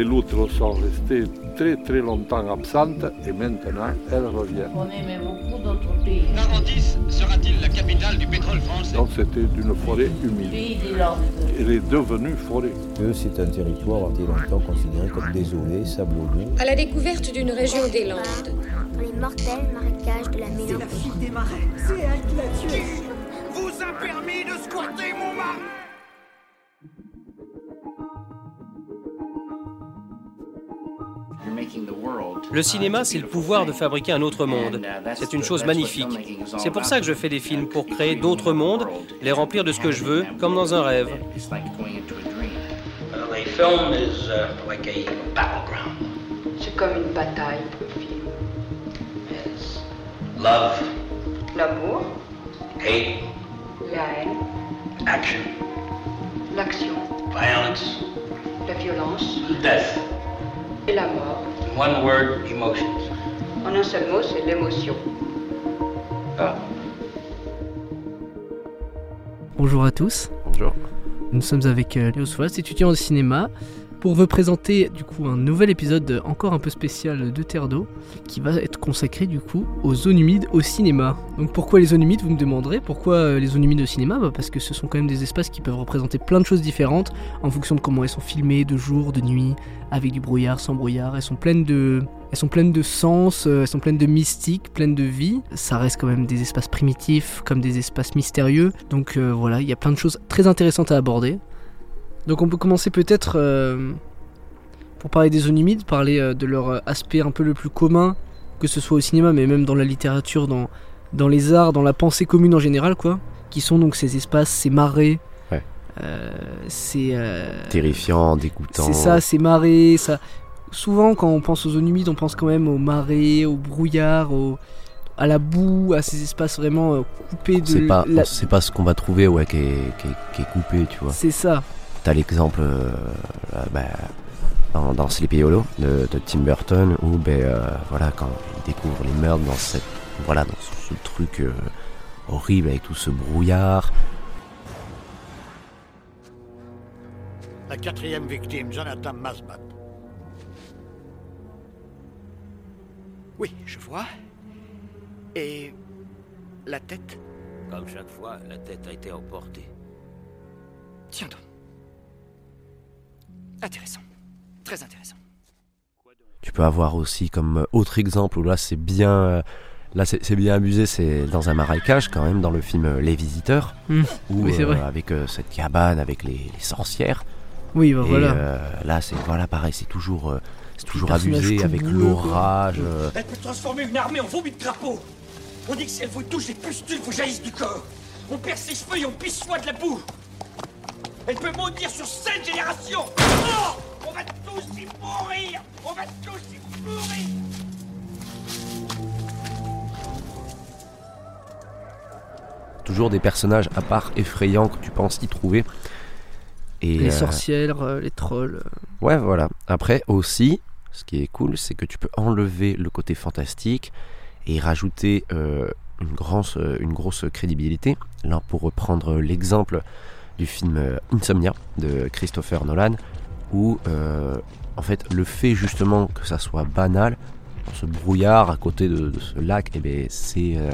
Les loutres sont restées très très longtemps absentes et maintenant elles reviennent. On aimait beaucoup d'autres pays. Narandis sera-t-il la capitale du pétrole français? Donc c'était une forêt humide. Elle est devenue forêt. c'est un territoire a été longtemps considéré comme désolé, sablonneux. À la découverte d'une région des Landes. dans les mortels marécages de la mélancolie. des marais. C'est elle qui l'a tué. Vous a permis de squatter mon mari Le cinéma, c'est le pouvoir de fabriquer un autre monde. C'est une chose magnifique. C'est pour ça que je fais des films, pour créer d'autres mondes, les remplir de ce que je veux, comme dans un rêve. A film is uh, like a battleground. C'est comme une bataille, le film. Love, L'amour, hate, la haine, action, l'action, violence, la violence death. Et la mort. One word, emotions. En un seul mot, c'est l'émotion. Ah. Bonjour à tous. Bonjour. Nous sommes avec euh, Léo Soulas, étudiant au cinéma, pour vous présenter du coup un nouvel épisode encore un peu spécial de Terre d'eau, qui va être consacré du coup aux zones humides au cinéma. Donc pourquoi les zones humides, vous me demanderez? Pourquoi euh, les zones humides au cinéma? Bah, Parce que ce sont quand même des espaces qui peuvent représenter plein de choses différentes en fonction de comment elles sont filmées, de jour, de nuit, avec du brouillard, sans brouillard. Elles sont pleines de, elles sont pleines de sens, euh, elles sont pleines de mystique, pleines de vie. Ça reste quand même des espaces primitifs, comme des espaces mystérieux. Donc euh, voilà, il y a plein de choses très intéressantes à aborder. Donc on peut commencer peut-être euh, pour parler des zones humides, parler euh, de leur euh, aspect un peu le plus commun, que ce soit au cinéma, mais même dans la littérature, dans, dans les arts, dans la pensée commune en général, quoi. Qui sont donc ces espaces, ces marais. Ouais. euh, ces, euh, Terrifiant, dégoûtant. c'est ça, c'est marées, ça. Souvent, quand on pense aux zones humides, on pense quand même aux marées, au brouillard, au... à la boue, à ces espaces vraiment coupés de. C'est pas, la- pas ce qu'on va trouver ouais, qui, est, qui, est, qui est coupé, tu vois. C'est ça. T'as l'exemple euh, euh, bah, dans, dans Sleepy Hollow de, de Tim Burton où ben, euh, voilà, quand il découvre les meurtres dans, cette, voilà, dans ce, ce truc euh, horrible avec tout ce brouillard. La quatrième victime, Jonathan Masbat. Oui, je vois. Et la tête? Comme chaque fois, la tête a été emportée. Tiens donc. Intéressant. Très intéressant. Tu peux avoir aussi comme euh, autre exemple où là c'est bien, euh, là c'est bien abusé, c'est dans un marécage quand même dans le film euh, Les Visiteurs, Hmm. où Oui, c'est vrai. euh, avec euh, cette cabane avec les, les sorcières. Oui, bah Et voilà. euh, là c'est voilà pareil, c'est toujours, euh, c'est toujours abusé avec l'orage. euh, Elle peut transformer une armée en vomi de crapaud. On dit que si elle vous touche, les pustules vous jaillissent du corps. On perd ses cheveux et on pisse soit de la boue. Elle peut maudire sur sept générations. Oh on va tous y mourir. On va tous y mourir. toujours des personnages à part effrayants que tu penses y trouver. Et, les euh, sorcières, euh, les trolls. Ouais, voilà. Après aussi, ce qui est cool, c'est que tu peux enlever le côté fantastique et y rajouter euh, une, grosse, euh, une grosse crédibilité. Là, pour reprendre l'exemple du film euh, Insomnia de Christopher Nolan, où euh, en fait le fait justement que ça soit banal, ce brouillard à côté de, ce lac, et eh ben, c'est euh,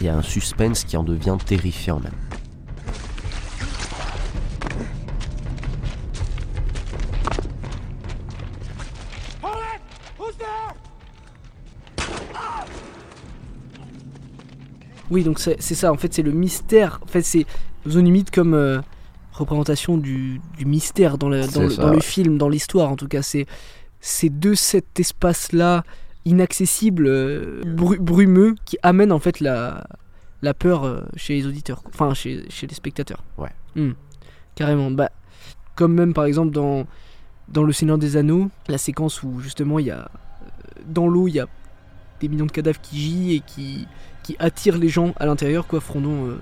il y, a un suspense qui en devient terrifiant même. Oui, donc c'est ça, en fait, c'est le mystère. En fait, c'est zone humide comme représentation du, du mystère dans, le- dans C'est le, ça, dans le ouais. film, dans l'histoire en tout cas. C'est de cet espace-là inaccessible, euh, bru- brumeux, qui amène en fait la, la peur euh, chez les auditeurs, enfin chez, chez les spectateurs. Ouais. Hmm. Carrément. Bah, comme même par exemple dans, dans Le Seigneur des Anneaux, la séquence où justement il y a euh, dans l'eau il y a des millions de cadavres qui gît et qui, qui attirent les gens à l'intérieur quoi Frondon euh,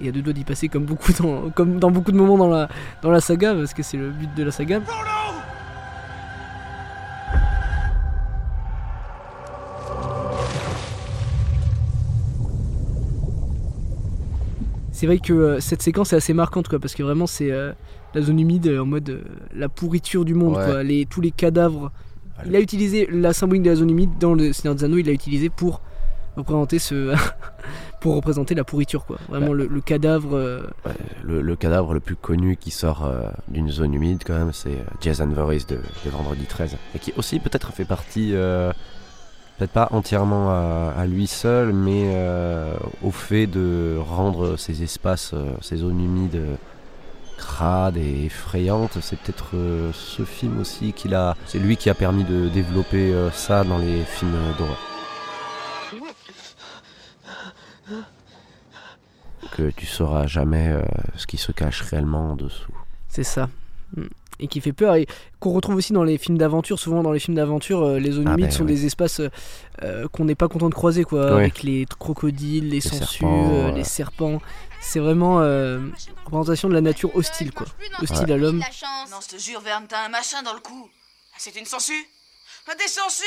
et à deux doigts d'y passer comme beaucoup dans, comme dans beaucoup de moments dans la, dans la saga parce que c'est le but de la saga. C'est vrai que euh, cette séquence est assez marquante quoi parce que vraiment c'est euh, la zone humide euh, en mode la pourriture du monde Ouais. quoi les, tous les cadavres. Il a utilisé la symbolique de la zone humide dans le Seigneur des Anneaux il l'a utilisé pour représenter ce pour représenter la pourriture quoi vraiment le, le cadavre euh, Ouais, le, le cadavre le plus connu qui sort euh, d'une zone humide quand même, c'est euh, Jason Voorhees de, de Vendredi 13. Et qui aussi peut-être fait partie, euh, peut-être pas entièrement à, à lui seul, mais au fait de rendre ces espaces, ces zones humides crades et effrayantes. C'est peut-être euh, ce film aussi qu'il a... C'est lui qui a permis de développer euh, ça dans les films d'horreur. Que tu sauras jamais euh, ce qui se cache réellement en dessous. c'est ça et qui fait peur et qu'on retrouve aussi dans les films d'aventure souvent dans les films d'aventure euh, les zones Ah humides ben sont oui. des espaces euh, qu'on n'est pas content de croiser quoi Oui. avec les crocodiles les, sangsues serpents, euh, ouais. les serpents c'est vraiment euh, représentation de la nature hostile quoi hostile Ouais. à l'homme Non, je te jure, Verne, t'as un machin dans le cou. C'est une sangsue Ah, Des sangsues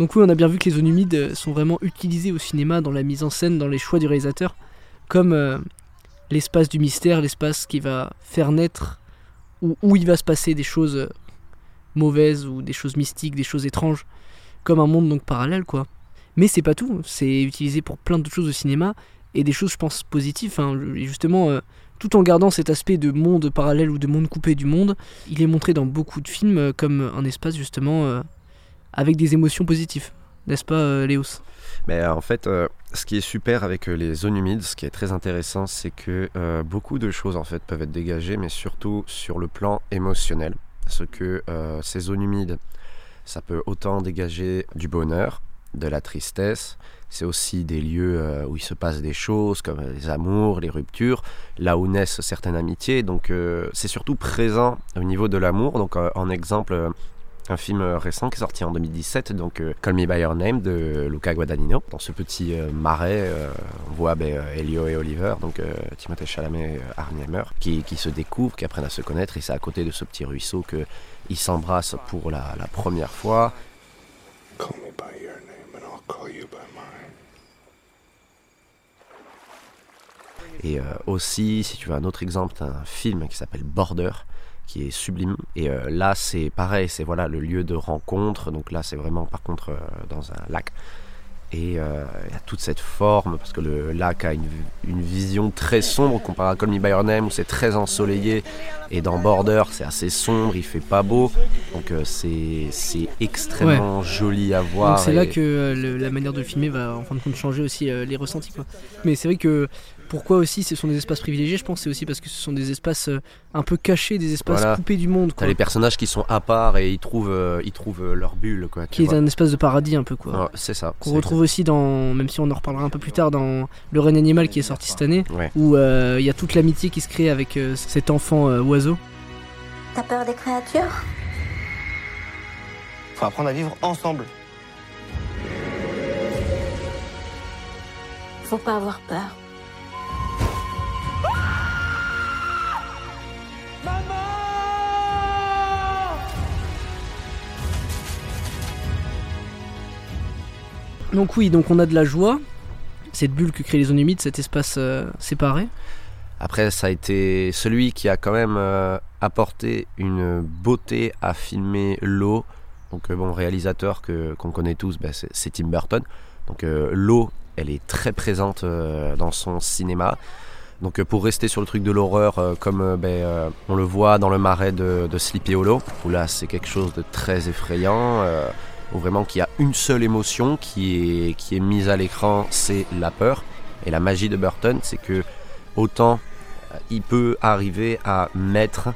Donc oui, on a bien vu que les zones humides euh, sont vraiment utilisées au cinéma dans la mise en scène, dans les choix du réalisateur, comme euh, l'espace du mystère, l'espace qui va faire naître, où, où il va se passer des choses euh, mauvaises ou des choses mystiques, des choses étranges, comme un monde donc parallèle quoi. Mais c'est pas tout, c'est utilisé pour plein d'autres choses au cinéma et des choses je pense positives. hein. Justement, tout en gardant cet aspect de monde parallèle ou de monde coupé du monde, il est montré dans beaucoup de films comme un espace justement avec des émotions positives, n'est-ce pas euh, Léos? Mais euh, en fait, euh, ce qui est super avec les zones humides, ce qui est très intéressant, c'est que beaucoup de choses en fait peuvent être dégagées, mais surtout sur le plan émotionnel. Parce que ces zones humides, ça peut autant dégager du bonheur, de la tristesse. C'est aussi des lieux où il se passe des choses comme les amours, les ruptures, là où naissent certaines amitiés. Donc c'est surtout présent au niveau de l'amour. Donc en exemple, un film euh, récent qui est sorti en 2017, donc euh, Call Me By Your Name de Luca Guadagnino. Dans ce petit euh, marais, on voit ben, Elio et Oliver, donc Timothée Chalamet et Armie Hammer, qui, qui se découvrent, qui apprennent à se connaître, et c'est à côté de ce petit ruisseau qu'ils s'embrassent pour la, la première fois. Call me by your name and I'll call you by mine. Et euh, aussi, si tu veux un autre exemple, un film qui s'appelle Border, qui est sublime. Et euh, là, c'est pareil, c'est voilà le lieu de rencontre. Donc là, c'est vraiment par contre euh, dans un lac. Et euh, il y a toute cette forme, parce que le lac a une, une vision très sombre comparé à Call Me By Your Name, où c'est très ensoleillé. Et dans Border, c'est assez sombre, il fait pas beau. Donc c'est c'est extrêmement joli à voir. Donc c'est là que le- la manière de filmer va en fin de compte changer aussi les ressentis quoi. Mais c'est vrai que pourquoi aussi ce sont des espaces privilégiés, je pense c'est aussi parce que ce sont des espaces euh, un peu cachés, des espaces Voilà. coupés du monde T'as les personnages qui sont à part et ils trouvent, euh, ils trouvent euh, leur bulle. Quoi, Qui est un espace de paradis un peu quoi. Ouais, c'est ça. Qu'on retrouve aussi dans, même si on en reparlera un peu plus tard, dans Le règne animal qui est sorti cette année, Ouais. où euh, il y a toute l'amitié qui se crée avec euh, cet enfant euh, oiseau. T'as peur des créatures? Faut apprendre à vivre ensemble. Faut pas avoir peur. Donc oui, donc on a de la joie, cette bulle que créent les zones humides, cet espace euh, séparé. Après, ça a été celui qui a quand même euh, apporté une beauté à filmer l'eau. Donc, euh, bon, réalisateur que, qu'on connaît tous, ben, c'est, c'est Tim Burton. Donc, l'eau, elle est très présente dans son cinéma. Donc, euh, pour rester sur le truc de l'horreur, euh, comme euh, ben, on le voit dans le marais de, Sleepy Hollow, où là, c'est quelque chose de très effrayant. où vraiment qu'il y a une seule émotion qui est, qui est mise à l'écran, c'est la peur. Et la magie de Burton, c'est que autant il peut arriver à mettre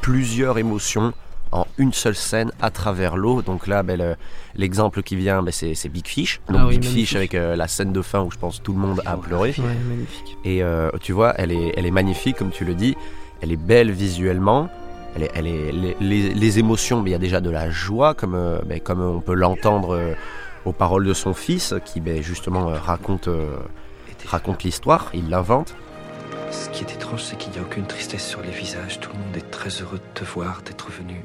plusieurs émotions en une seule scène à travers l'eau. Donc là, ben, le- l'exemple qui vient, ben, c'est Big Fish. Donc Ah oui, Big magnifique. Fish avec euh, la scène de fin où je pense tout le monde a pleuré. Ouais. Et euh, tu vois, elle est, elle est magnifique, comme tu le dis. Elle est belle visuellement. Elle est, elle est, les, les- les émotions, mais il y a déjà de la joie, comme, euh, ben, comme on peut l'entendre aux paroles de son fils, qui ben, justement raconte, raconte l'histoire, il l'invente. Ce qui est étrange, c'est qu'il n'y a aucune tristesse sur les visages. Tout le monde est très heureux de te voir, d'être venu.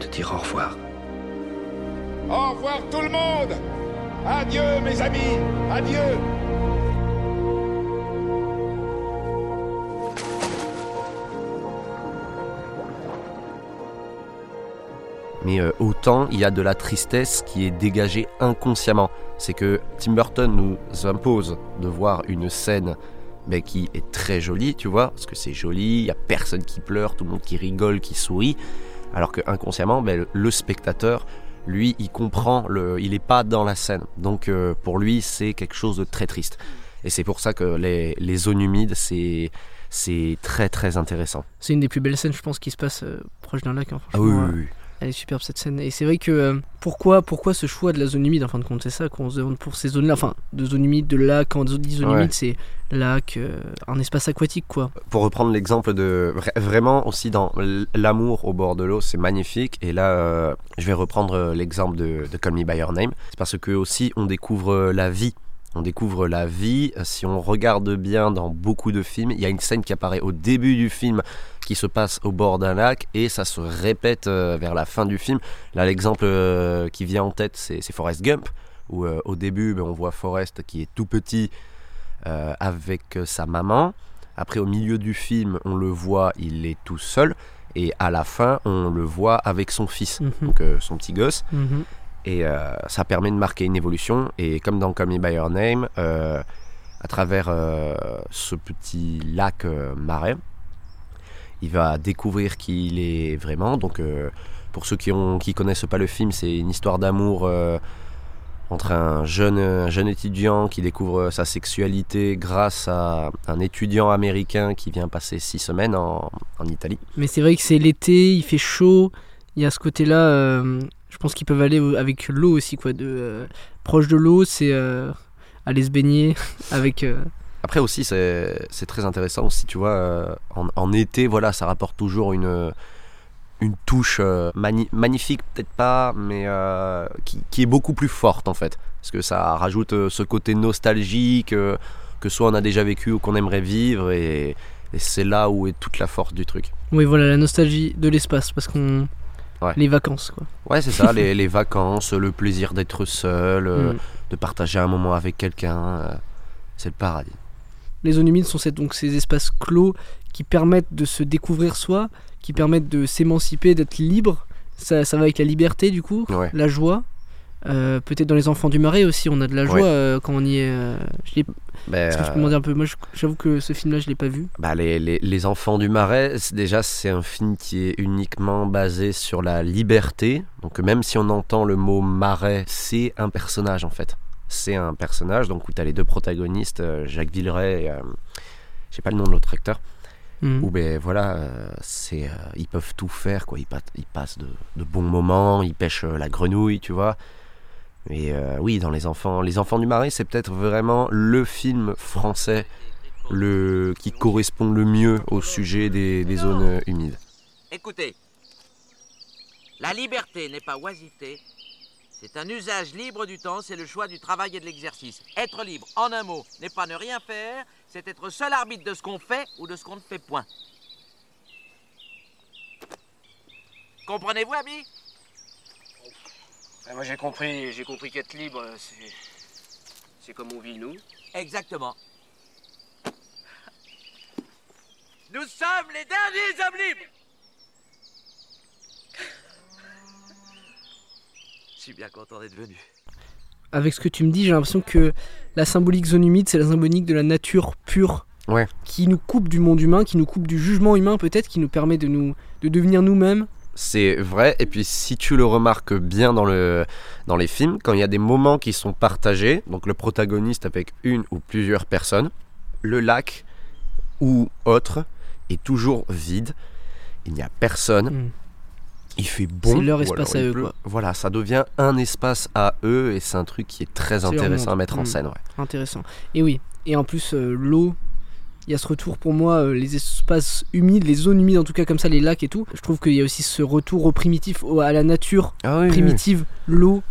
Te dire au revoir. Au revoir tout le monde Adieu mes amis Adieu Mais euh, autant il y a de la tristesse qui est dégagée inconsciemment. C'est que Tim Burton nous impose de voir une scène qui est très jolie, tu vois, parce que c'est joli, il y a personne qui pleure, tout le monde qui rigole, qui sourit, alors que inconsciemment, ben, le- le spectateur, lui, il comprend, le, il n'est pas dans la scène. Donc euh, pour lui, c'est quelque chose de très triste. Et c'est pour ça que les, les zones humides, c'est c'est très très intéressant. C'est une des plus belles scènes, je pense, qui se passe euh, proche d'un lac. hein, Ah oui, oui, oui. Elle est superbe cette scène. Et c'est vrai que euh, pourquoi, pourquoi ce choix de la zone humide En fin de compte, c'est ça qu'on se demande pour ces zones-là. Enfin, de zone humide, de lac. Quand on dit zone Ouais. humide, c'est lac, euh, un espace aquatique, quoi. pour reprendre l'exemple de vra- vraiment aussi dans l'amour au bord de l'eau, c'est magnifique. Et là, euh, je vais reprendre l'exemple de, de Call Me by Your Name. C'est parce que aussi on découvre la vie. On découvre la vie. Euh, Si on regarde bien dans beaucoup de films, il y a une scène qui apparaît au début du film qui se passe au bord d'un lac et ça se répète euh, vers la fin du film. Là, l'exemple euh, qui vient en tête, c'est Forrest Gump, où euh, au début, ben, on voit Forrest qui est tout petit euh, avec sa maman. Après, au milieu du film, on le voit, il est tout seul. Et à la fin, on le voit avec son fils, Mhm. donc euh, son petit gosse. Mhm. Et euh, ça permet de marquer une évolution. Et comme dans Call Me By Your Name, euh, à travers euh, ce petit lac marais, il va découvrir qui il est vraiment. Donc, pour ceux qui ne qui connaissent pas le film, c'est une histoire d'amour entre un jeune, un jeune étudiant qui découvre sa sexualité grâce à un étudiant américain qui vient passer six semaines en, Italie. Mais c'est vrai que c'est l'été, il fait chaud. Il y a ce côté-là. Je pense qu'ils peuvent aller avec l'eau aussi, quoi. De, euh, proche de l'eau, c'est euh, aller se baigner avec. euh, Après aussi, c'est c'est très intéressant aussi, tu vois, en, en été, voilà, ça rapporte toujours une, une touche mani- magnifique, peut-être pas, mais euh, qui, qui est beaucoup plus forte en fait. Parce que ça rajoute ce côté nostalgique que soit on a déjà vécu ou qu'on aimerait vivre, et, et c'est là où est toute la force du truc. Oui, voilà, la nostalgie de l'espace, parce qu'on. Ouais. Les vacances, quoi. Ouais, c'est ça, les, les vacances, le plaisir d'être seul, euh, Mm. de partager un moment avec quelqu'un, euh, c'est le paradis. Les zones humides sont ces- donc ces espaces clos qui permettent de se découvrir soi, qui permettent de s'émanciper, d'être libre. Ça, ça va avec la liberté, du coup, Ouais. la joie. Euh, Peut-être dans les enfants du marais aussi, on a de la joie euh, quand on y est. euh, Ben, Est-ce que tu peux m'en dire un peu Moi, j'avoue que ce film-là, je l'ai pas vu. Bah, les, les- les Enfants du Marais, déjà, c'est un film qui est uniquement basé sur la liberté. Donc, même si on entend le mot marais, c'est un personnage en fait. C'est un personnage, donc où tu as les deux protagonistes, euh, Jacques Villeray et. je sais pas le nom de l'autre acteur. Mhm. Où, ben voilà, c'est, ils peuvent tout faire, quoi. Ils, pa- ils passent de, de bons moments, ils pêchent la grenouille, tu vois. Et euh, oui, dans les enfants, les enfants du marais, c'est peut-être vraiment le film français qui correspond le mieux au sujet des, zones humides. Écoutez, la liberté n'est pas oisiveté, c'est un usage libre du temps, c'est le choix du travail et de l'exercice. Être libre, en un mot, n'est pas ne rien faire, c'est être seul arbitre de ce qu'on fait ou de ce qu'on ne fait point. Comprenez-vous, ami Ben, moi j'ai compris, j'ai compris qu'être libre, c'est. C'est comme on vit nous. Exactement. Nous sommes les derniers hommes libres Je suis bien content d'être venu. Avec ce que tu me dis, j'ai l'impression que la symbolique zone humide, c'est la symbolique de la nature pure. Ouais. Qui nous coupe du monde humain, qui nous coupe du jugement humain peut-être, qui nous permet de nous de devenir nous-mêmes C'est vrai, et puis si tu le remarques bien dans, le, dans les films, quand il y a des moments qui sont partagés, donc le protagoniste avec une ou plusieurs personnes, le lac ou autre est toujours vide, il n'y a personne, Mm. il fait bon. C'est leur espace à eux, quoi. Voilà, ça devient un espace à eux, et c'est un truc qui est très intéressant à mettre en Mm. scène. Ouais. Intéressant. Et oui, et en plus, euh, l'eau, il y a ce retour pour moi, euh, les espaces humides, les zones humides en tout cas comme ça, les lacs et tout. Je trouve qu'il y a aussi ce retour au primitif, au- à la nature Ah oui, oui, oui. primitive, l'eau.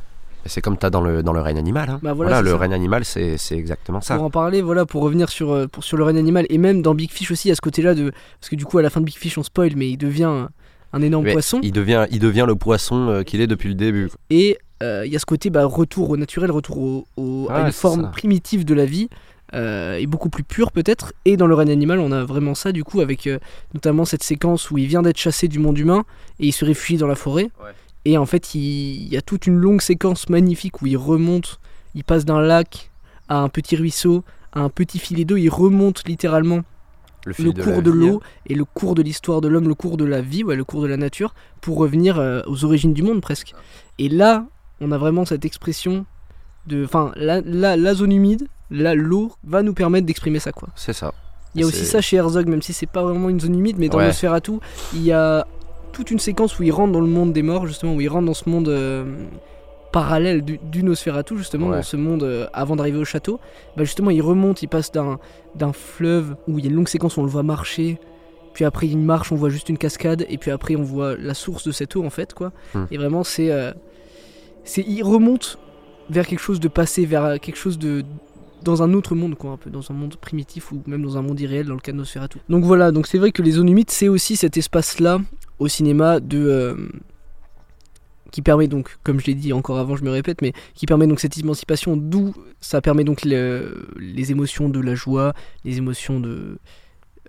C'est comme tu as dans le, dans le règne animal. hein. Bah voilà, le ça. règne animal, c'est exactement ça. Pour en parler, voilà, pour revenir sur, euh, pour, sur le règne animal, et même dans Big Fish aussi, à ce côté-là, de parce que du coup, à la fin de Big Fish, on spoil, mais il devient un, un énorme Mais poisson. Il devient, il devient le poisson euh, qu'il est depuis le début. Et euh, il y a ce côté bah, retour au naturel, retour au, au- à une forme ça. primitive de la vie, euh, et beaucoup plus pure peut-être. Et dans le règne animal, on a vraiment ça du coup, avec euh, notamment cette séquence où il vient d'être chassé du monde humain et il se réfugie dans la forêt. Et en fait, il, il y a toute une longue séquence magnifique où il remonte, il passe d'un lac à un petit ruisseau, à un petit filet d'eau, il remonte littéralement Le le, fil de cours de l'eau et le cours de l'histoire de l'homme, le cours de la vie, ouais, le cours de la nature, pour revenir euh, aux origines du monde presque. Et là, on a vraiment cette expression de, enfin, la, la, la zone humide, là, l'eau va nous permettre d'exprimer ça, quoi. C'est ça. Il y a aussi ça chez Herzog, même si c'est pas vraiment une zone humide, mais dans Ouais. Nosferatu, il y a toute une séquence où il rentre dans le monde des morts, justement, où il rentre dans ce monde euh, parallèle du, du Nosferatu, justement, Ouais. dans ce monde euh, avant d'arriver au château. Bah, justement, il remonte, il passe d'un d'un fleuve où il y a une longue séquence où on le voit marcher, puis après il marche, on voit juste une cascade, et puis après on voit la source de cette eau, en fait, quoi. Hmm. Et vraiment, c'est. euh, c'est il remonte vers quelque chose de passé, vers quelque chose de dans un autre monde quoi un peu dans un monde primitif ou même dans un monde irréel dans le cas de Nosferatu. Donc voilà, donc c'est vrai que les zones humides c'est aussi cet espace là au cinéma de euh, qui permet donc comme je l'ai dit encore avant, je me répète mais qui permet donc cette émancipation d'où ça permet donc le- les émotions de la joie, les émotions de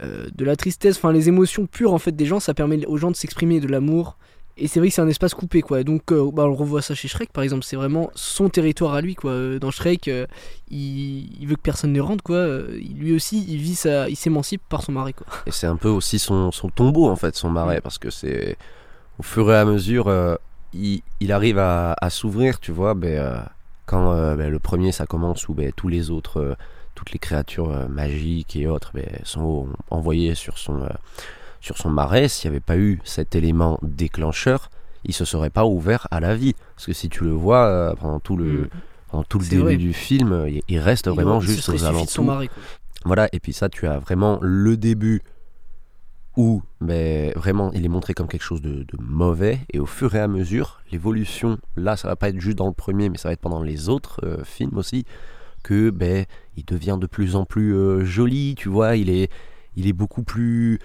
euh, de la tristesse, enfin les émotions pures en fait des gens, ça permet aux gens de s'exprimer de l'amour, et c'est vrai que c'est un espace coupé, quoi. Donc, euh, bah, on revoit ça chez Shrek, par exemple. C'est vraiment son territoire à lui, quoi. Euh, Dans Shrek, euh, il, il veut que personne ne rentre, quoi. Euh, Lui aussi, il vit sa, il s'émancipe par son mari, quoi. Et c'est un peu aussi son, son tombeau, en fait, son marais, parce que c'est au fur et à mesure, euh, il, il arrive à, à s'ouvrir, tu vois. Ben, quand ben, le premier, ça commence, où ben, tous les autres, toutes les créatures magiques et autres ben, sont envoyées sur son, sur son marais. S'il n'y avait pas eu cet élément déclencheur, il se serait pas ouvert à la vie. Parce que si tu le vois, euh, pendant tout le, Mm. pendant tout le début vrai. du film, il, il reste Il vraiment juste aux alentours. quoi. Voilà, et puis ça, tu as vraiment le début où ben, vraiment il est montré comme quelque chose de, de mauvais, et au fur et à mesure, l'évolution, là, ça va pas être juste dans le premier, mais ça va être pendant les autres euh, films aussi, que ben, il devient de plus en plus euh, joli, tu vois, il est, il est beaucoup plus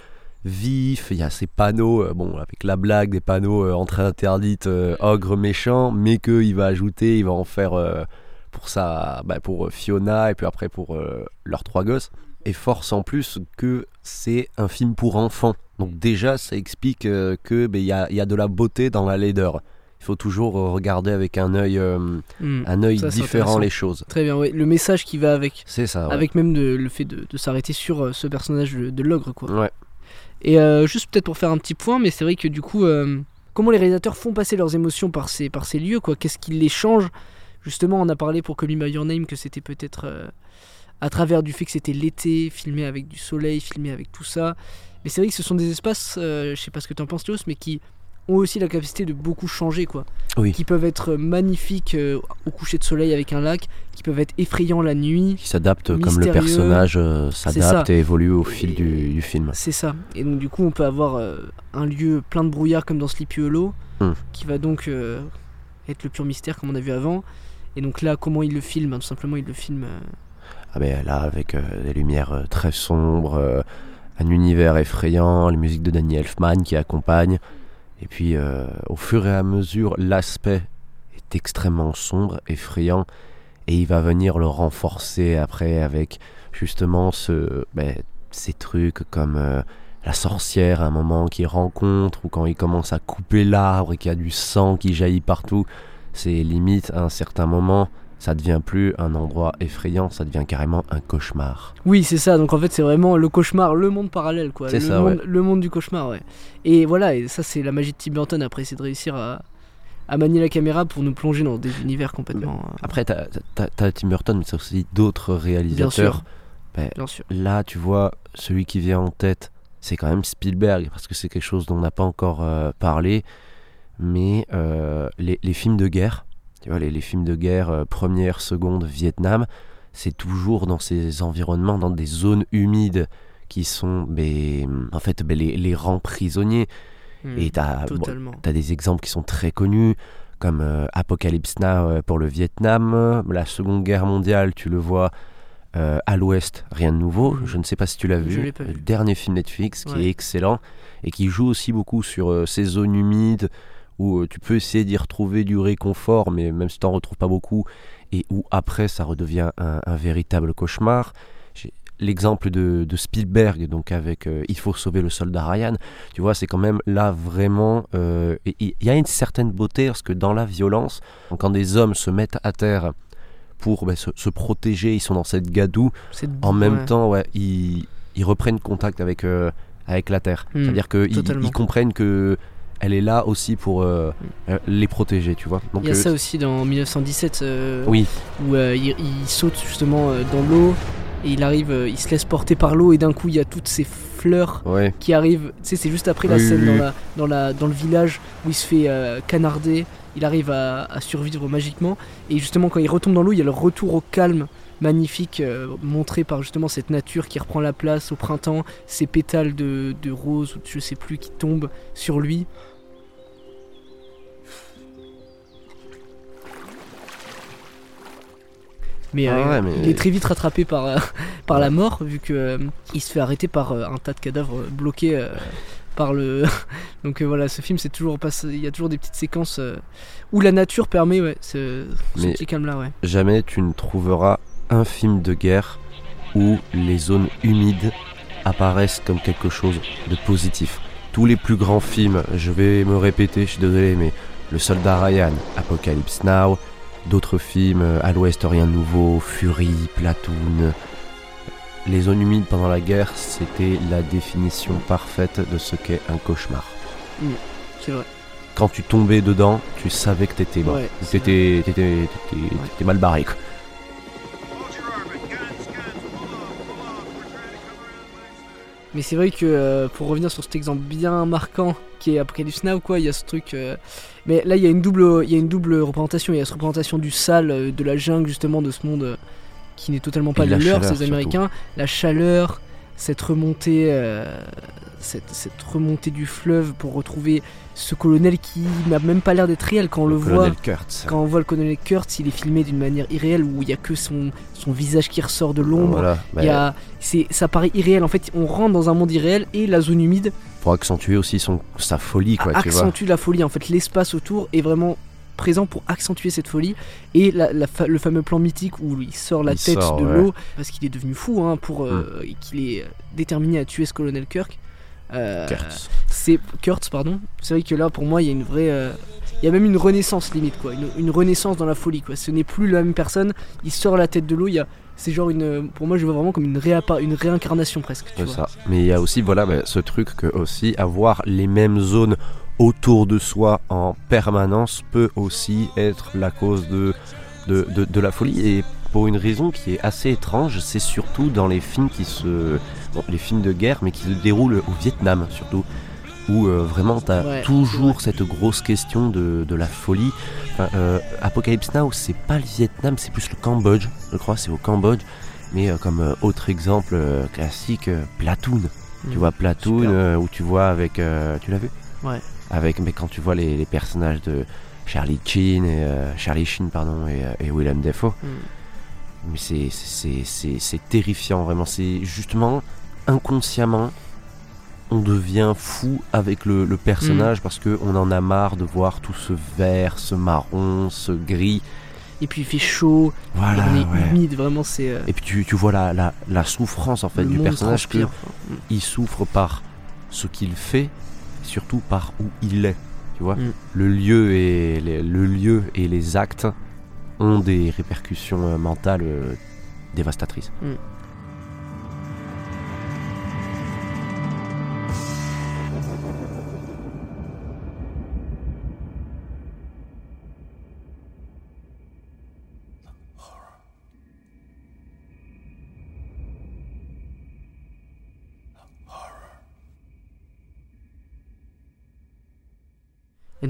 vif, il y a ces panneaux, euh, bon, avec la blague des panneaux euh, entrée interdite, euh, ogre méchant, mais qu'il va ajouter, il va en faire euh, pour ça, bah, pour Fiona et puis après pour leurs trois gosses. Et force en plus que c'est un film pour enfants. Donc déjà, ça explique euh, que ben, il y, a, y a de la beauté dans la laideur. Il faut toujours regarder avec un œil, euh, Mm. un œil différent les choses. Très bien, ouais. Le message qui va avec. C'est ça, ouais. Avec même de- le fait de, de s'arrêter sur ce personnage de, de l'ogre, quoi. Ouais. Et euh, juste peut-être pour faire un petit point, mais c'est vrai que du coup, euh, comment les réalisateurs font passer leurs émotions par ces, par ces lieux, quoi? Qu'est-ce qui les change? Justement, on a parlé pour Call Me Your Name que c'était peut-être euh, à travers du fait que c'était l'été, filmé avec du soleil, filmé avec tout ça. Mais c'est vrai que ce sont des espaces, euh, je sais pas ce que tu en penses, Léos, mais qui ont aussi la capacité de beaucoup changer, quoi. Oui. Qui peuvent être magnifiques euh, au coucher de soleil avec un lac, qui peuvent être effrayants la nuit. Qui s'adapte comme le personnage euh, s'adapte et évolue au fil du, du film. C'est ça. Et donc du coup, on peut avoir euh, un lieu plein de brouillard comme dans Sleepy Hollow, Hmm. qui va donc être le pur mystère comme on a vu avant. Et donc là, comment il le filme hein, Tout simplement, il le filme. Ah ben là, avec des lumières très sombres, un univers effrayant, les musiques de Danny Elfman qui accompagnent. Et puis, euh, au fur et à mesure, l'aspect est extrêmement sombre, effrayant, et il va venir le renforcer après avec justement ce, ben, ces trucs comme euh, la sorcière à un moment qui rencontre, ou quand il commence à couper l'arbre et qu'il y a du sang qui jaillit partout. C'est limite à un certain moment, ça devient plus un endroit effrayant, ça devient carrément un cauchemar. Oui, c'est ça. Donc en fait, c'est vraiment le cauchemar, le monde parallèle, quoi. C'est le, ça, monde, ouais. le monde du cauchemar, ouais. Et voilà, et ça, c'est la magie de Tim Burton après, c'est de réussir à, à manier la caméra pour nous plonger dans des univers complètement. euh, Après, t'as t'as Tim Burton, mais c'est aussi d'autres Bien réalisateurs. sûr. Ben, Bien sûr. Là, tu vois, celui qui vient en tête, c'est quand même Spielberg, parce que c'est quelque chose dont on n'a pas encore euh, parlé. Mais euh, les, les films de guerre, tu vois, les, les films de guerre, euh, première, seconde, Vietnam, c'est toujours dans ces environnements, dans des zones humides qui sont ben, en fait ben, les, les rangs prisonniers. Hmm, Et bon, totalement. t'as des exemples qui sont très connus, comme euh, Apocalypse Now euh, pour le Vietnam, la Seconde Guerre mondiale, tu le vois euh, à l'Ouest, rien de nouveau. Je ne sais pas si tu l'as Hmm. Vu. le dernier film Netflix qui Ouais. est excellent et qui joue aussi beaucoup sur euh, ces zones humides où euh, tu peux essayer d'y retrouver du réconfort, mais même si tu n'en retrouves pas beaucoup, et où après ça redevient un, un véritable cauchemar. L'exemple de, de Spielberg, donc avec euh, Il faut sauver le soldat Ryan, tu vois, c'est quand même là vraiment. euh, Il y a une certaine beauté parce que dans la violence, quand des hommes se mettent à terre pour ben, se, se protéger, ils sont dans cette gadoue, en même ouais. temps, ouais, ils, ils reprennent contact avec, euh, avec la terre. Hmm, C'est-à-dire qu'ils ils comprennent que elle est là aussi pour euh, euh, les protéger, tu vois. Donc, Il y a euh, ça aussi dans 1917 euh, Oui. où il, il saute justement dans l'eau et il arrive, il se laisse porter par l'eau et d'un coup il y a toutes ces fleurs Ouais. qui arrivent. Tu sais, c'est juste après la Oui, scène oui, dans, la, dans, la, dans le village où il se fait canarder. Il arrive à, à survivre magiquement et justement quand il retombe dans l'eau, il y a le retour au calme magnifique euh, montré par justement cette nature qui reprend la place au printemps, ces pétales de, de rose ou de je sais plus qui tombent sur lui. Mais, Ah euh, ouais, mais- il est très vite rattrapé par, euh, par la mort, vu que euh, il se fait arrêter par un tas de cadavres bloqués par le. Donc euh, voilà, ce film, c'est toujours pas- il y a toujours des petites séquences euh, où la nature permet ouais, ce, ce petit calme-là. Ouais. jamais tu ne trouveras un film de guerre où les zones humides apparaissent comme quelque chose de positif. Tous les plus grands films, je vais me répéter, je suis désolé, mais Le Soldat Ryan, Apocalypse Now, d'autres films, euh, À l'Ouest rien de nouveau, Fury, Platoon. Les zones humides pendant la guerre, c'était la définition parfaite de ce qu'est un cauchemar. C'est vrai. Quand tu tombais dedans, tu savais que t'étais mort. Ouais, t'étais, t'étais- t'étais- t'étais mal barré. quoi. Mais c'est vrai que euh, pour revenir sur cet exemple bien marquant qui est Apocalypse Now, quoi, il y a ce truc. euh, Mais là, il y a une double, il y a une double représentation. Il y a cette représentation du sale, euh, de la jungle justement, de ce monde euh, qui n'est totalement pas le leur, ces. Américains. La chaleur, cette remontée, euh, cette, cette remontée du fleuve pour retrouver ce colonel qui n'a même pas l'air d'être réel quand on le, Le voit. Kurtz. Quand on voit le colonel Kurtz, il est filmé d'une manière irréelle où il y a que son, son visage qui ressort de l'ombre. Voilà, Il y a, c'est, ça paraît irréel. En fait, on rentre dans un monde irréel et la zone humide pour accentuer aussi son, sa folie, quoi, tu vois. accentue la folie. En fait, l'espace autour est vraiment présent pour accentuer cette folie. Et la- la fa- le fameux plan mythique où il sort la Il tête sort, de ouais. l'eau parce qu'il est devenu fou, hein, pour euh, Mm. et qu'il est euh, déterminé à tuer ce colonel Kirk. Euh, Kurtz. C'est Kurtz, pardon. C'est vrai que là, pour moi, il y a une vraie. euh, Il y a même une renaissance limite, quoi. Une, une renaissance dans la folie, quoi. Ce n'est plus la même personne. Il sort la tête de l'eau. Il y a. C'est genre une. Pour moi, je vois vraiment comme une, réappa- une réincarnation presque. Tu C'est vois. ça. Mais il y a aussi voilà bah, ce truc que aussi avoir les mêmes zones autour de soi en permanence peut aussi être la cause de, de, de, de la folie et pour une raison qui est assez étrange, c'est surtout dans les films qui se bon, les films de guerre mais qui se déroulent au Vietnam surtout où euh, vraiment tu as Ouais, toujours cette grosse question de, de la folie. Enfin, euh, Apocalypse Now, c'est pas le Vietnam, c'est plus le Cambodge, je crois, c'est au Cambodge. Mais euh, comme autre exemple classique, Platoon. Tu Mm, vois Platoon où tu vois avec tu l'as vu? Ouais. Avec mais quand tu vois les, les personnages de Charlie Sheen et Charlie Sheen pardon et, et Willem Dafoe. Mm. Mais c'est terrifiant vraiment. C'est justement inconsciemment on devient fou avec le, le personnage Mm. parce que on en a marre de voir tout ce vert, ce marron, ce gris. Et puis il fait chaud. Voilà, On est ouais. humide, vraiment, c'est. euh, Et puis tu, tu vois la, la, la souffrance en fait Le du personnage que transpire. il souffre par ce qu'il fait, surtout par où il est. Tu vois, Mm. le lieu et les, le lieu et les actes ont des répercussions euh, mentales euh, dévastatrices.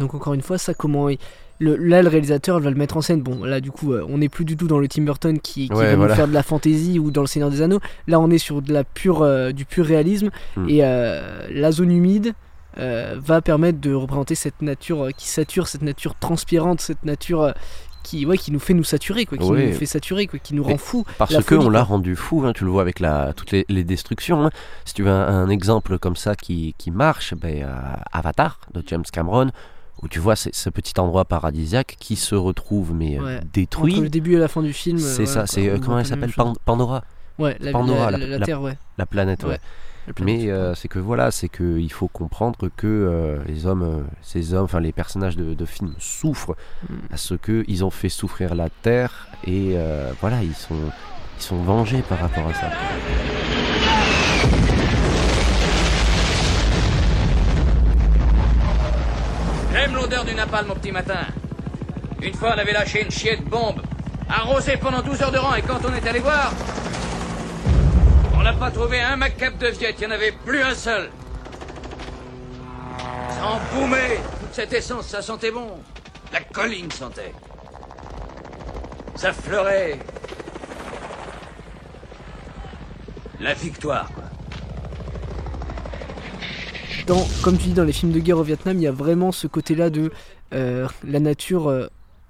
Donc encore une fois, ça comment il- le, là le réalisateur va le mettre en scène. Bon là du coup euh, on n'est plus du tout dans le Tim Burton qui, qui Ouais, va nous faire de la fantasy ou dans le Seigneur des Anneaux. Là on est sur de la pure euh, du pur réalisme Mm. et euh, la zone humide va permettre de représenter cette nature qui sature, cette nature transpirante, cette nature qui ouais qui nous fait nous saturer quoi, qui Ouais. nous fait saturer quoi, qui nous rend fou. Parce La que folie, on l'a rendu fou, hein, tu le vois avec la, toutes les, les destructions. hein. Si tu veux un, un exemple comme ça qui, qui marche, ben, euh, Avatar de James Cameron, où tu vois ce petit endroit paradisiaque qui se retrouve mais euh, Ouais. détruit. Entre le début et la fin du film. euh, C'est ouais, ça, c'est euh, comment elle s'appelle. Pan- Pandora. Ouais, la- Pandora, la- la Terre, ouais. La planète, ouais. Mais euh, c'est que voilà, c'est que il faut comprendre que euh, les hommes, euh, ces hommes, enfin les personnages de, de films souffrent Mm. à ce que ils ont fait souffrir la Terre et euh, voilà, ils sont, ils sont vengés par rapport à ça. J'aime l'odeur du napalm au petit matin. Une fois, on avait lâché une chier de bombe, arrosée pendant 12 heures de rang, et quand on est allé voir, on n'a pas trouvé un macabre de viette, il n'y en avait plus un seul. Ça emboumait, toute cette essence, ça sentait bon. La colline sentait. Ça fleurait. La victoire, quoi. Dans, comme tu dis dans les films de guerre au Vietnam, il y a vraiment ce côté-là de euh, la nature euh,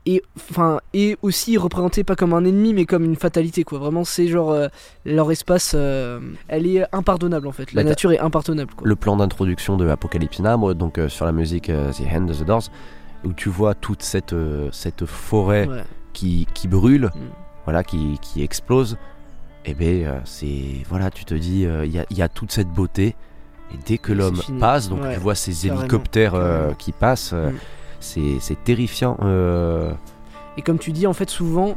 et enfin et aussi représentée pas comme un ennemi mais comme une fatalité quoi. Vraiment c'est genre euh, leur espace, euh, elle est impardonnable en fait. La Bah, nature est impardonnable quoi. Le plan d'introduction de Apocalypse Now, donc sur la musique The Hand of the Doors, où tu vois toute cette, cette forêt Ouais. qui, qui brûle, Mm. voilà, qui, qui explose, et ben euh, c'est voilà, tu te dis, il y, a, il y a toute cette beauté, et dès que l'homme passe, donc Ouais, tu vois ces hélicoptères euh, qui passent, euh, Mm. c'est terrifiant. euh, Et comme tu dis en fait souvent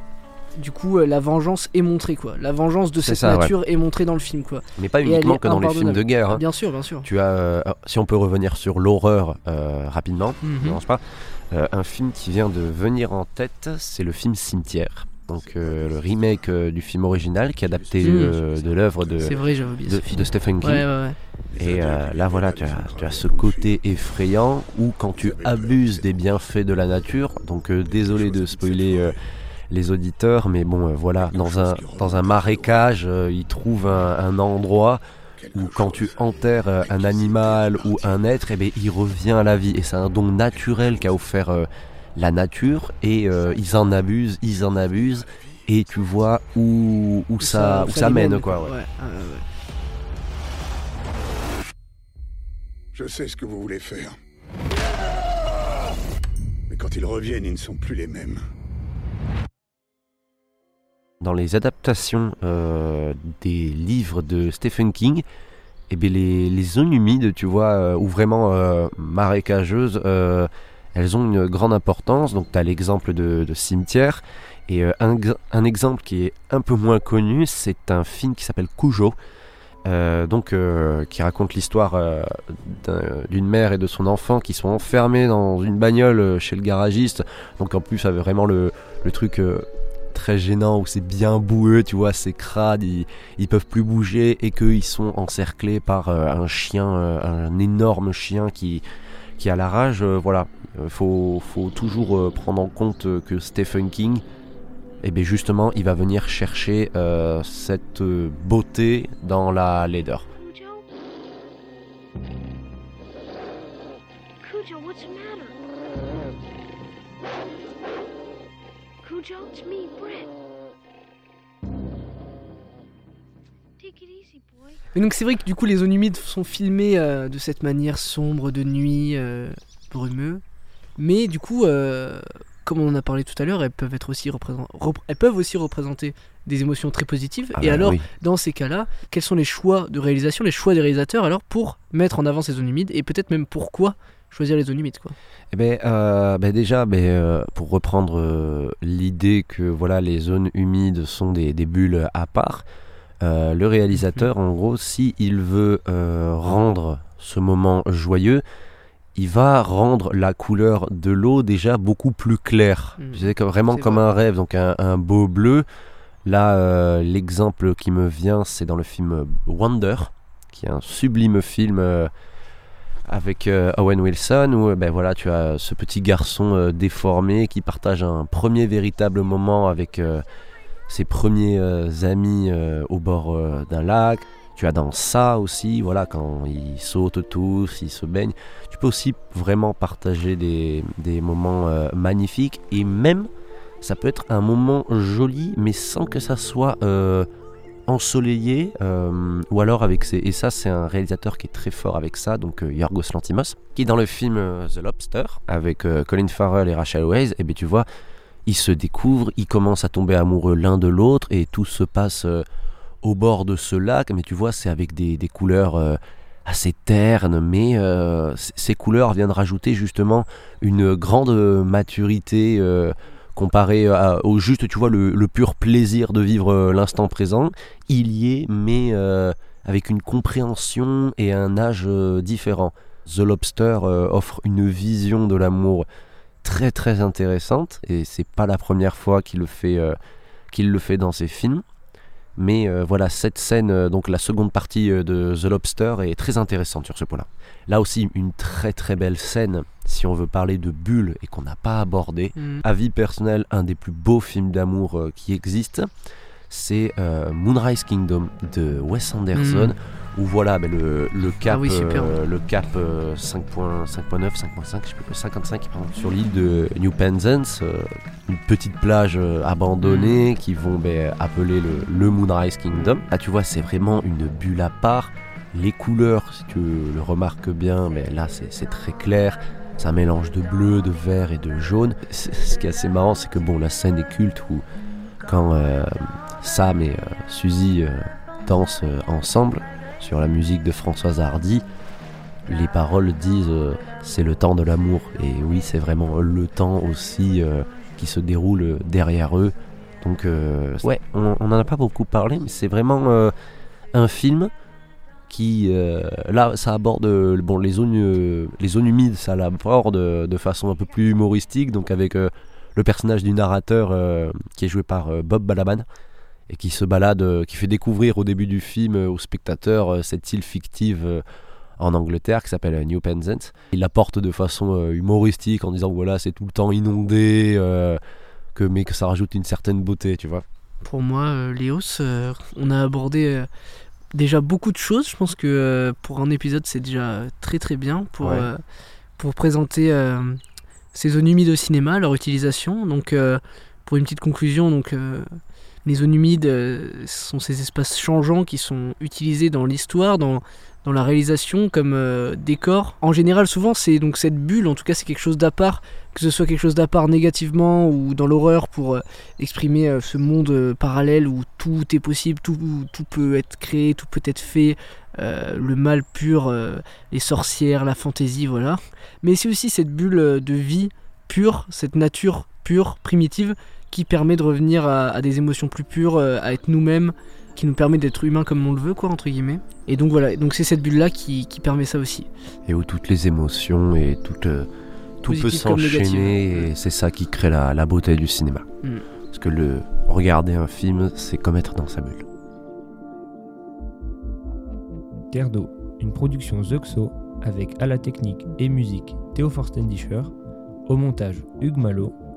du coup la vengeance est montrée quoi. La vengeance de cette ça, ouais. nature est montrée dans le film quoi. Mais pas uniquement que dans les films de guerre. hein. Bien sûr, bien sûr. Tu as, si on peut revenir sur l'horreur rapidement, Mhm. ne pas. un film qui vient de venir en tête, c'est le film Cimetière. Donc euh, le remake euh, du film original qui est adapté Mhm. euh, de l'œuvre de, vrai, de, Stephen King. Ouais, ouais, ouais. Et là voilà, tu as, tu as ce côté effrayant où quand tu abuses des bienfaits de la nature, donc désolé de spoiler les auditeurs, mais bon voilà, dans un, dans un marécage, ils trouvent un, un endroit où quand tu enterres un animal ou un être, eh ben, il revient à la vie. Et c'est un don naturel qu'a offert la nature. Et euh, ils en abusent, ils en abusent. Et tu vois où, où, ça, où ça, les mène. Quoi, ouais. ouais, ouais, ouais. Je sais ce que vous voulez faire. Mais quand ils reviennent, ils ne sont plus les mêmes. Dans les adaptations euh, des livres de Stephen King, eh bien, les, les zones humides, tu vois, euh, ou vraiment euh, marécageuses, euh, elles ont une grande importance. Donc, tu as l'exemple de, cimetière. Et euh, un, exemple qui est un peu moins connu, c'est un film qui s'appelle Cujo. euh, donc, euh, qui raconte l'histoire d'un- d'une mère et de son enfant qui sont enfermés dans une bagnole chez le garagiste. Donc, en plus, avec vraiment le, truc très gênant où c'est bien boueux, tu vois, c'est crade, ils, ils peuvent plus bouger et qu'ils sont encerclés par un chien, un énorme chien qui, qui a la rage. voilà, il faut, faut toujours euh, prendre en compte euh, que Stephen King, et bien justement, il va venir chercher euh, cette euh, beauté dans la laideur. Mais donc c'est vrai que du coup les zones humides sont filmées euh, de cette manière sombre, de nuit, euh, brumeux. Mais du coup, euh, comme on en a parlé tout à l'heure, elles peuvent être aussi elles peuvent aussi représenter des émotions très positives. Ah Et bah alors, oui. dans ces cas-là, quels sont les choix de réalisation, les choix des réalisateurs alors pour mettre en avant ces zones humides et peut-être même pourquoi choisir les zones humides quoi? Eh ben, euh, ben déjà, ben, euh, pour reprendre euh, l'idée que voilà, les zones humides sont des, des bulles à part, le réalisateur, en gros, si il veut rendre ce moment joyeux, il va rendre la couleur de l'eau déjà beaucoup plus claire. Que vraiment comme vrai. un rêve, donc un, un beau bleu. Là, euh, l'exemple qui me vient, c'est dans le film Wonder, qui est un sublime film euh, avec euh, Owen Wilson, où ben voilà, tu as ce petit garçon déformé qui partage un premier véritable moment avec ses premiers amis au bord d'un lac. Tu as dans ça aussi, voilà, quand ils sautent tous, ils se baignent. Tu peux aussi vraiment partager des, moments euh, magnifiques et même ça peut être un moment joli, mais sans que ça soit euh, ensoleillé, euh, ou alors avec ses... Et ça, c'est un réalisateur qui est très fort avec ça, donc Yorgos Lantimos, qui dans le film The Lobster, avec Colin Farrell et Rachel Weisz, et bien tu vois, ils se découvrent, ils commencent à tomber amoureux l'un de l'autre, et tout se passe au bord de ce lac, mais tu vois, c'est avec des, des couleurs... euh, assez ternes, mais euh, ces couleurs viennent rajouter justement une grande maturité euh, comparé à- au juste, tu vois, le, le pur plaisir de vivre l'instant présent, il y est, mais avec une compréhension et un âge différent. The Lobster offre une vision de l'amour très très intéressante, et c'est pas la première fois qu'il le fait, qu'il le fait dans ses films. Mais euh, voilà, cette scène, euh, donc la seconde partie euh, de The Lobster est très intéressante sur ce point-là. Là aussi, une très très belle scène, si on veut parler de bulles et qu'on n'a pas abordé. Mhm. Avis personnel, un des plus beaux films d'amour qui existent, c'est euh, Moonrise Kingdom de Wes Anderson, Mhm. où voilà, ben, le, le cap, Ah oui, super. euh, le cap euh, 5.9, 5.5, je sais plus, 55, pardon, sur l'île de New Penzance, euh, une petite plage euh, abandonnée Mhm. qui vont ben, appeler le, le Moonrise Kingdom. Là, tu vois, c'est vraiment une bulle à part. Les couleurs, si tu le remarques bien, mais là, c'est très clair. C'est un mélange de bleu, de vert et de jaune. Ce qui est assez marrant, c'est que bon, la scène est culte où quand euh, Sam et euh, Suzy euh, dansent euh, ensemble sur la musique de Françoise Hardy, les paroles disent c'est le temps de l'amour. Et oui, c'est vraiment le temps aussi qui se déroule derrière eux. Donc, ouais, on n'en a pas beaucoup parlé, mais c'est vraiment un film qui, euh, là, ça aborde euh, bon, les, zones, euh, les zones humides, ça l'aborde de façon un peu plus humoristique, donc avec le personnage du narrateur qui est joué par Bob Balaban et qui se balade, euh, qui fait découvrir au début du film euh, aux spectateurs euh, cette île fictive en Angleterre qui s'appelle New Penzance. Il l'apporte de façon humoristique en disant voilà, c'est tout le temps inondé, euh, que, mais que ça rajoute une certaine beauté, tu vois. Pour moi, euh, Léos, euh, on a abordé déjà beaucoup de choses. Je pense que pour un épisode, c'est déjà très très bien pour, Ouais. pour présenter ces zones humides au cinéma, leur utilisation. Donc, pour une petite conclusion, donc, les zones humides euh, sont ces espaces changeants qui sont utilisés dans l'histoire, dans, dans la réalisation comme euh, décor. En général, souvent, c'est donc cette bulle, en tout cas, c'est quelque chose d'à part, que ce soit quelque chose d'à part négativement ou dans l'horreur pour euh, exprimer ce monde parallèle où tout est possible, tout, tout peut être créé, tout peut être fait, le mal pur, les sorcières, la fantaisie, voilà. Mais c'est aussi cette bulle de vie pure, cette nature pure, primitive, qui permet de revenir à, à des émotions plus pures, euh, à être nous-mêmes, qui nous permet d'être humains comme on le veut, quoi, entre guillemets. Et donc voilà, donc c'est cette bulle-là qui, qui permet ça aussi. Et où toutes les émotions et tout, euh, tout peut Positive s'enchaîner et c'est ça qui crée la, la beauté du cinéma. Mm. Parce que le regarder un film, c'est comme être dans sa bulle. Terre d'eau, une production Zuxo avec à la technique et musique Théo Forstendischer, au montage Hugues Malo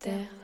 Terre